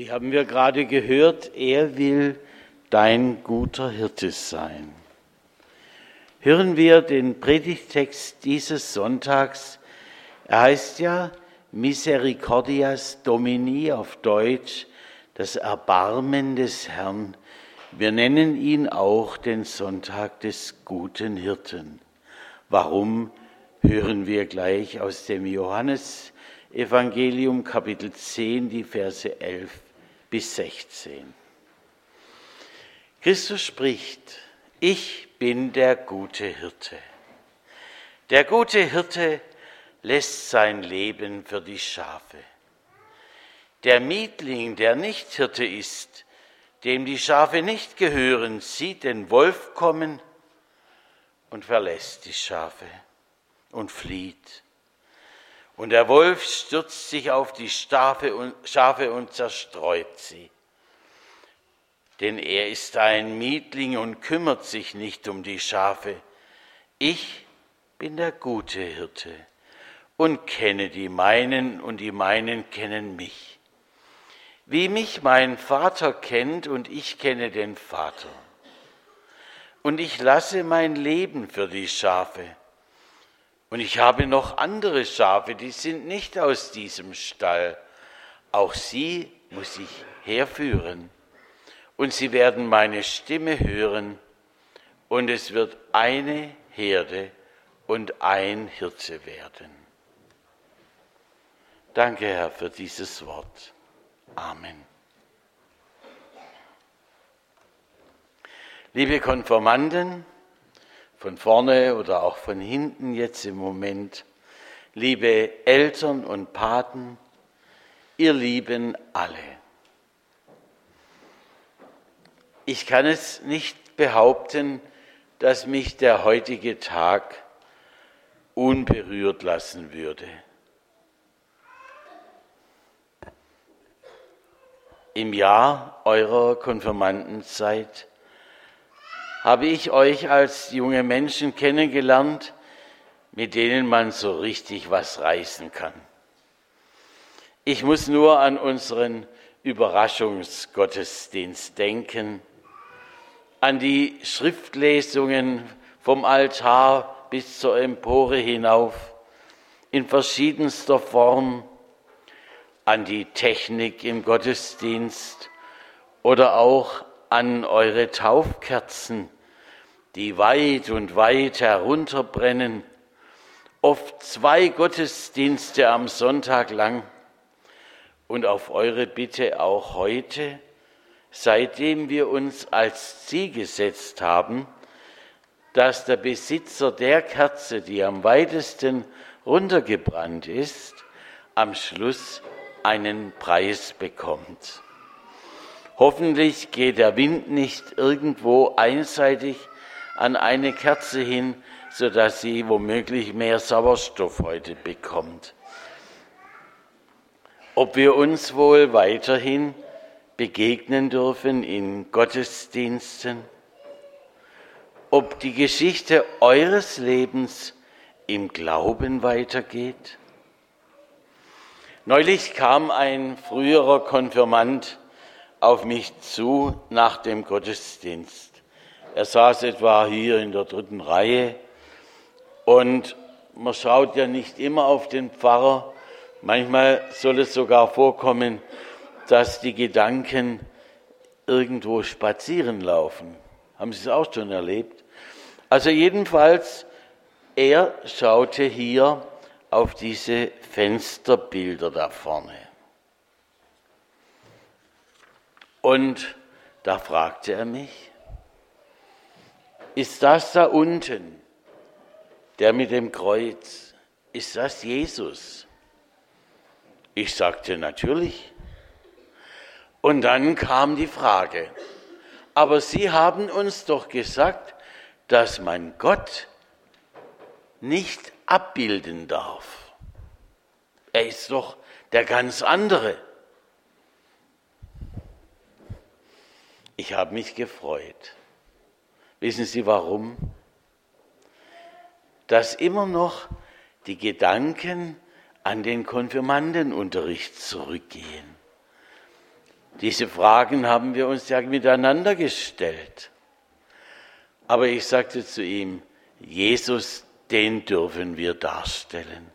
Wie haben wir gerade gehört, er will dein guter Hirte sein. Hören wir den Predigtext dieses Sonntags. Er heißt ja Misericordias Domini auf Deutsch, das Erbarmen des Herrn. Wir nennen ihn auch den Sonntag des guten Hirten. Warum hören wir gleich aus dem Johannesevangelium Kapitel 10 die Verse 11 bis 16. Christus spricht, ich bin der gute Hirte. Der gute Hirte lässt sein Leben für die Schafe. Der Mietling, der nicht Hirte ist, dem die Schafe nicht gehören, sieht den Wolf kommen und verlässt die Schafe und flieht. Und der Wolf stürzt sich auf die Schafe und, zerstreut sie. Denn er ist ein Mietling und kümmert sich nicht um die Schafe. Ich bin der gute Hirte und kenne die meinen und die meinen kennen mich. Wie mich mein Vater kennt und ich kenne den Vater. Und ich lasse mein Leben für die Schafe. Und ich habe noch andere Schafe, die sind nicht aus diesem Stall. Auch sie muss ich herführen. Und sie werden meine Stimme hören. Und es wird eine Herde und ein Hirte werden. Danke, Herr, für dieses Wort. Amen. Liebe Konformanden, von vorne oder auch von hinten jetzt im Moment, liebe Eltern und Paten, ihr Lieben alle. Ich kann es nicht behaupten, dass mich der heutige Tag unberührt lassen würde. Im Jahr eurer Konfirmandenzeit habe ich euch als junge Menschen kennengelernt, mit denen man so richtig was reißen kann. Ich muss nur an unseren Überraschungsgottesdienst denken, an die Schriftlesungen vom Altar bis zur Empore hinauf in verschiedenster Form, an die Technik im Gottesdienst oder auch an eure Taufkerzen, die weit und weit herunterbrennen, oft zwei Gottesdienste am Sonntag lang und auf eure Bitte auch heute, seitdem wir uns als Ziel gesetzt haben, dass der Besitzer der Kerze, die am weitesten runtergebrannt ist, am Schluss einen Preis bekommt. Hoffentlich geht der Wind nicht irgendwo einseitig an eine Kerze hin, sodass sie womöglich mehr Sauerstoff heute bekommt. Ob wir uns wohl weiterhin begegnen dürfen in Gottesdiensten, ob die Geschichte eures Lebens im Glauben weitergeht. Neulich kam ein früherer Konfirmand auf mich zu nach dem Gottesdienst. Er saß etwa hier in der dritten Reihe und man schaut ja nicht immer auf den Pfarrer. Manchmal soll es sogar vorkommen, dass die Gedanken irgendwo spazieren laufen. Haben Sie es auch schon erlebt? Also jedenfalls, er schaute hier auf diese Fensterbilder da vorne. Und da fragte er mich, ist das da unten, der mit dem Kreuz, ist das Jesus? Ich sagte natürlich. Und dann kam die Frage, aber Sie haben uns doch gesagt, dass man Gott nicht abbilden darf. Er ist doch der ganz andere. Ich habe mich gefreut. Wissen Sie warum? Dass immer noch die Gedanken an den Konfirmandenunterricht zurückgehen. Diese Fragen haben wir uns ja miteinander gestellt. Aber ich sagte zu ihm, Jesus, den dürfen wir darstellen.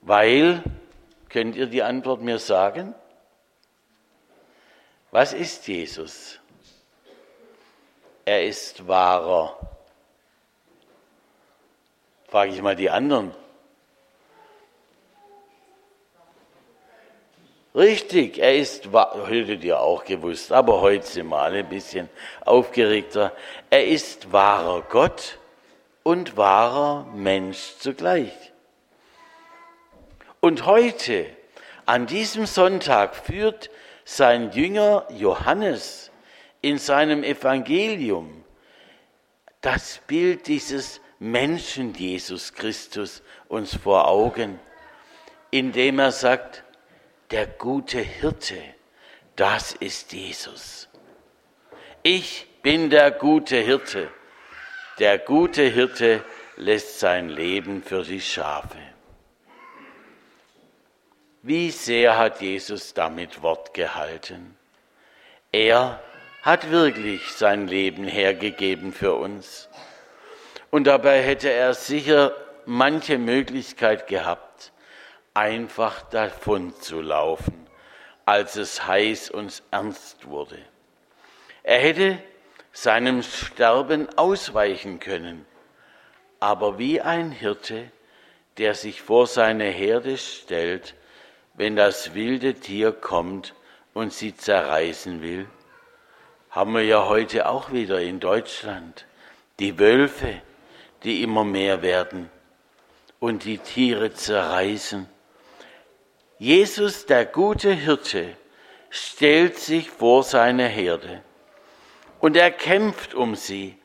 Weil, könnt ihr die Antwort mir sagen? Was ist Jesus? Er ist wahrer. Frage ich mal die anderen. Richtig, er ist, hättet ihr auch gewusst, aber heute sind wir alle ein bisschen aufgeregter. Er ist wahrer Gott und wahrer Mensch zugleich. Und heute, an diesem Sonntag, führt sein Jünger Johannes in seinem Evangelium das Bild dieses Menschen Jesus Christus uns vor Augen, indem er sagt, der gute Hirte, das ist Jesus. Ich bin der gute Hirte. Der gute Hirte lässt sein Leben für die Schafe. Wie sehr hat Jesus damit Wort gehalten? Er hat wirklich sein Leben hergegeben für uns. Und dabei hätte er sicher manche Möglichkeit gehabt, einfach davon zu laufen, als es heiß und ernst wurde. Er hätte seinem Sterben ausweichen können, aber wie ein Hirte, der sich vor seine Herde stellt, wenn das wilde Tier kommt und sie zerreißen will, haben wir ja heute auch wieder in Deutschland die Wölfe, die immer mehr werden und die Tiere zerreißen. Jesus, der gute Hirte, stellt sich vor seine Herde und er kämpft um sie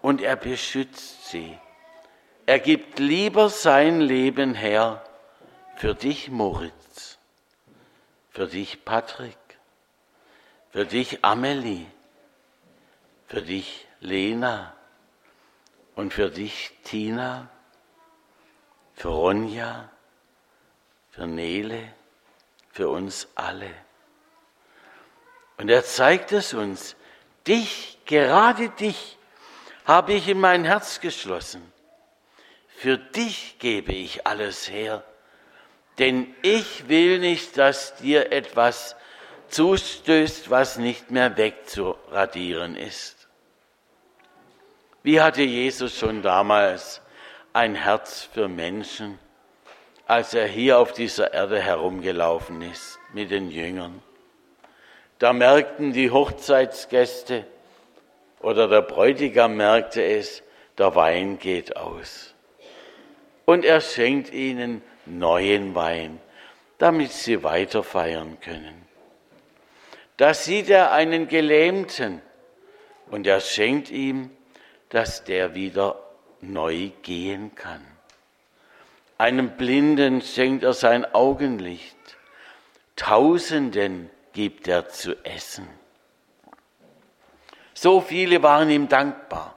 und er beschützt sie. Er gibt lieber sein Leben her für dich, Moritz, für dich, Patrick, für dich, Amelie, für dich, Lena und für dich, Tina, für Ronja, für Nele, für uns alle. Und er zeigt es uns, dich, gerade dich, habe ich in mein Herz geschlossen. Für dich gebe ich alles her, denn ich will nicht, dass dir etwas zustößt, was nicht mehr wegzuradieren ist. Wie hatte Jesus schon damals ein Herz für Menschen? als er hier auf dieser Erde herumgelaufen ist mit den Jüngern. Da merkten die Hochzeitsgäste oder der Bräutigam merkte es, der Wein geht aus. Und er schenkt ihnen neuen Wein, damit sie weiter feiern können. Da sieht er einen Gelähmten und er schenkt ihm, dass der wieder neu gehen kann. Einem Blinden schenkt er sein Augenlicht. Tausenden gibt er zu essen. So viele waren ihm dankbar.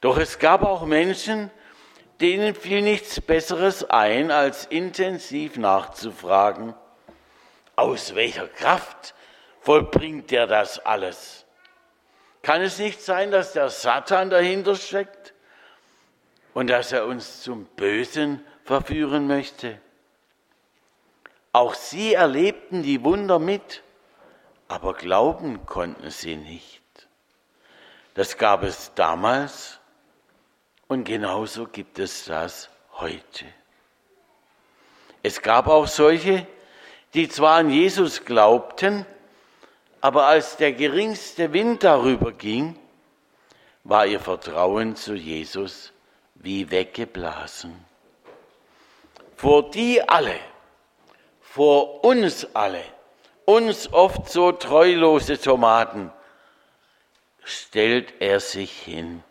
Doch es gab auch Menschen, denen fiel nichts Besseres ein, als intensiv nachzufragen, aus welcher Kraft vollbringt er das alles? Kann es nicht sein, dass der Satan dahinter steckt? und dass er uns zum Bösen verführen möchte. Auch sie erlebten die Wunder mit, aber glauben konnten sie nicht. Das gab es damals und genauso gibt es das heute. Es gab auch solche, die zwar an Jesus glaubten, aber als der geringste Wind darüber ging, war ihr Vertrauen zu Jesus wie weggeblasen. Vor die alle, vor uns alle, uns oft so treulose Tomaten, stellt er sich hin.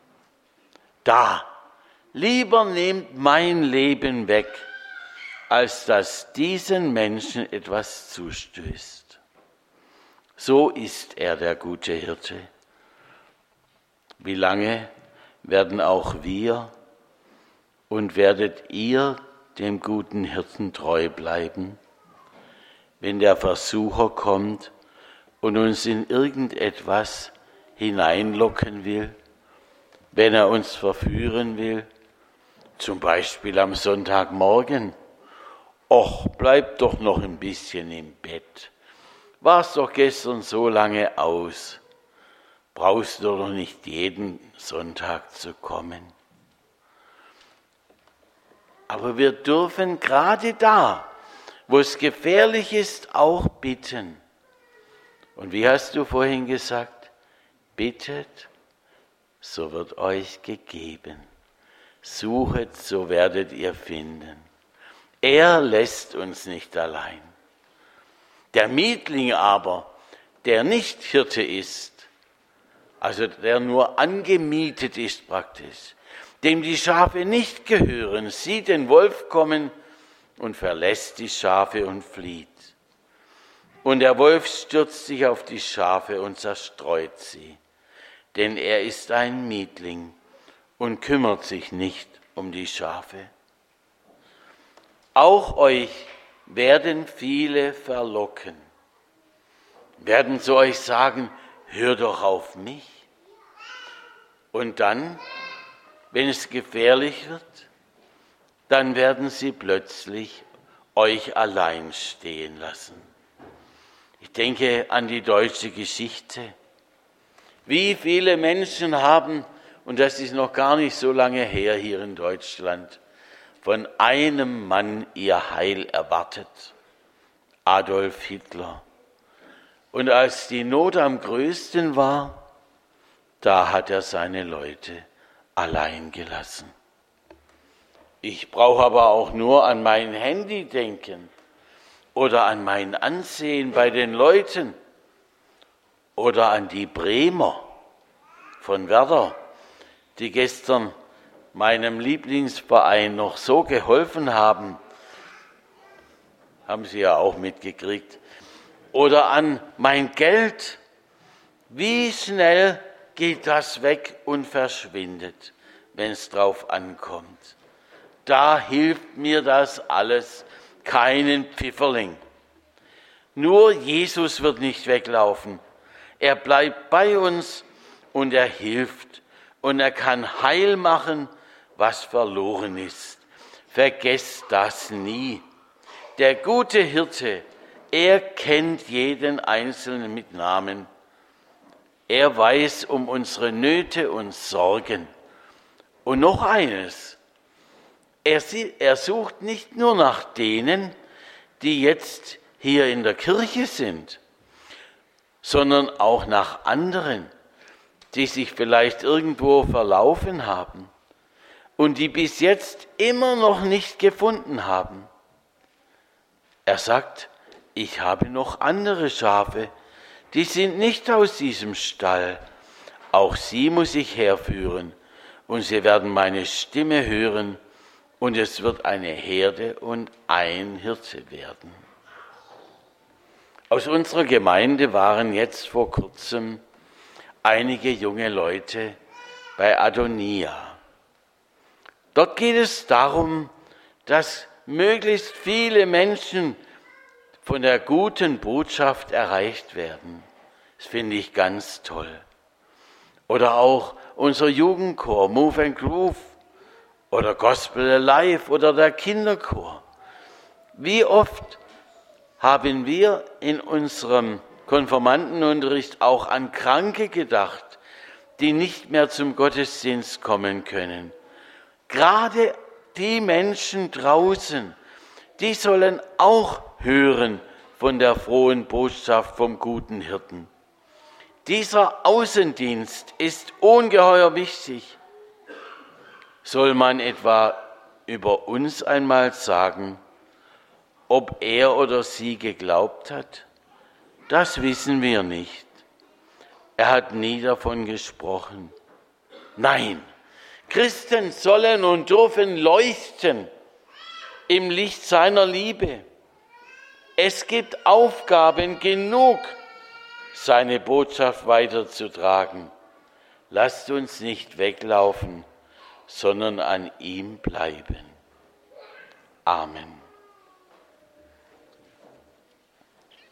Da, lieber nehmt mein Leben weg, als dass diesen Menschen etwas zustößt. So ist er der gute Hirte. Wie lange werden auch wir und werdet ihr dem guten Hirten treu bleiben, wenn der Versucher kommt und uns in irgendetwas hineinlocken will, wenn er uns verführen will, zum Beispiel am Sonntagmorgen. Och, bleib doch noch ein bisschen im Bett. Warst doch gestern so lange aus. Brauchst du doch nicht jeden Sonntag zu kommen. Aber wir dürfen gerade da, wo es gefährlich ist, auch bitten. Und wie hast du vorhin gesagt? Bittet, so wird euch gegeben. Suchet, so werdet ihr finden. Er lässt uns nicht allein. Der Mietling aber, der nicht Hirte ist, also der nur angemietet ist praktisch, dem die Schafe nicht gehören, sieht den Wolf kommen und verlässt die Schafe und flieht. Und der Wolf stürzt sich auf die Schafe und zerstreut sie, denn er ist ein Mietling und kümmert sich nicht um die Schafe. Auch euch werden viele verlocken, werden zu euch sagen, hör doch auf mich. Und dann, wenn es gefährlich wird, dann werden sie plötzlich euch allein stehen lassen. Ich denke an die deutsche Geschichte. Wie viele Menschen haben und das ist noch gar nicht so lange her hier in Deutschland, von einem Mann ihr Heil erwartet, Adolf Hitler. Und als die Not am größten war, da hat er seine Leute allein gelassen. Ich brauche aber auch nur an mein Handy denken oder an mein Ansehen bei den Leuten oder an die Bremer von Werder die gestern meinem Lieblingsverein noch so geholfen haben, haben Sie ja auch mitgekriegt, oder an mein Geld, wie schnell geht das weg und verschwindet, wenn es drauf ankommt. Da hilft mir das alles keinen Pfifferling. Nur Jesus wird nicht weglaufen. Er bleibt bei uns und er hilft und er kann heil machen, was verloren ist. Vergesst das nie. Der gute Hirte, er kennt jeden Einzelnen mit Namen. Er weiß um unsere Nöte und Sorgen. Und noch eines, er, er sucht nicht nur nach denen, die jetzt hier in der Kirche sind, sondern auch nach anderen, die sich vielleicht irgendwo verlaufen haben und die bis jetzt immer noch nicht gefunden haben. Er sagt, ich habe noch andere Schafe, die sind nicht aus diesem Stall. Auch sie muss ich herführen, und sie werden meine Stimme hören, und es wird eine Herde und ein Hirte werden. Aus unserer Gemeinde waren jetzt vor kurzem einige junge Leute bei Adonia. Dort geht es darum, dass möglichst viele Menschen von der guten Botschaft erreicht werden. Das finde ich ganz toll. Oder auch unser Jugendchor Move and Groove oder Gospel Alive oder der Kinderchor. Wie oft haben wir in unserem Konformantenunterricht auch an Kranke gedacht, die nicht mehr zum Gottesdienst kommen können. Gerade die Menschen draußen, die sollen auch hören von der frohen Botschaft vom guten Hirten. Dieser Außendienst ist ungeheuer wichtig. Soll man etwa über uns einmal sagen, ob er oder sie geglaubt hat? Das wissen wir nicht. Er hat nie davon gesprochen. Nein, Christen sollen und dürfen leuchten im Licht seiner Liebe. Es gibt Aufgaben genug, seine Botschaft weiterzutragen. Lasst uns nicht weglaufen, sondern an ihm bleiben. Amen.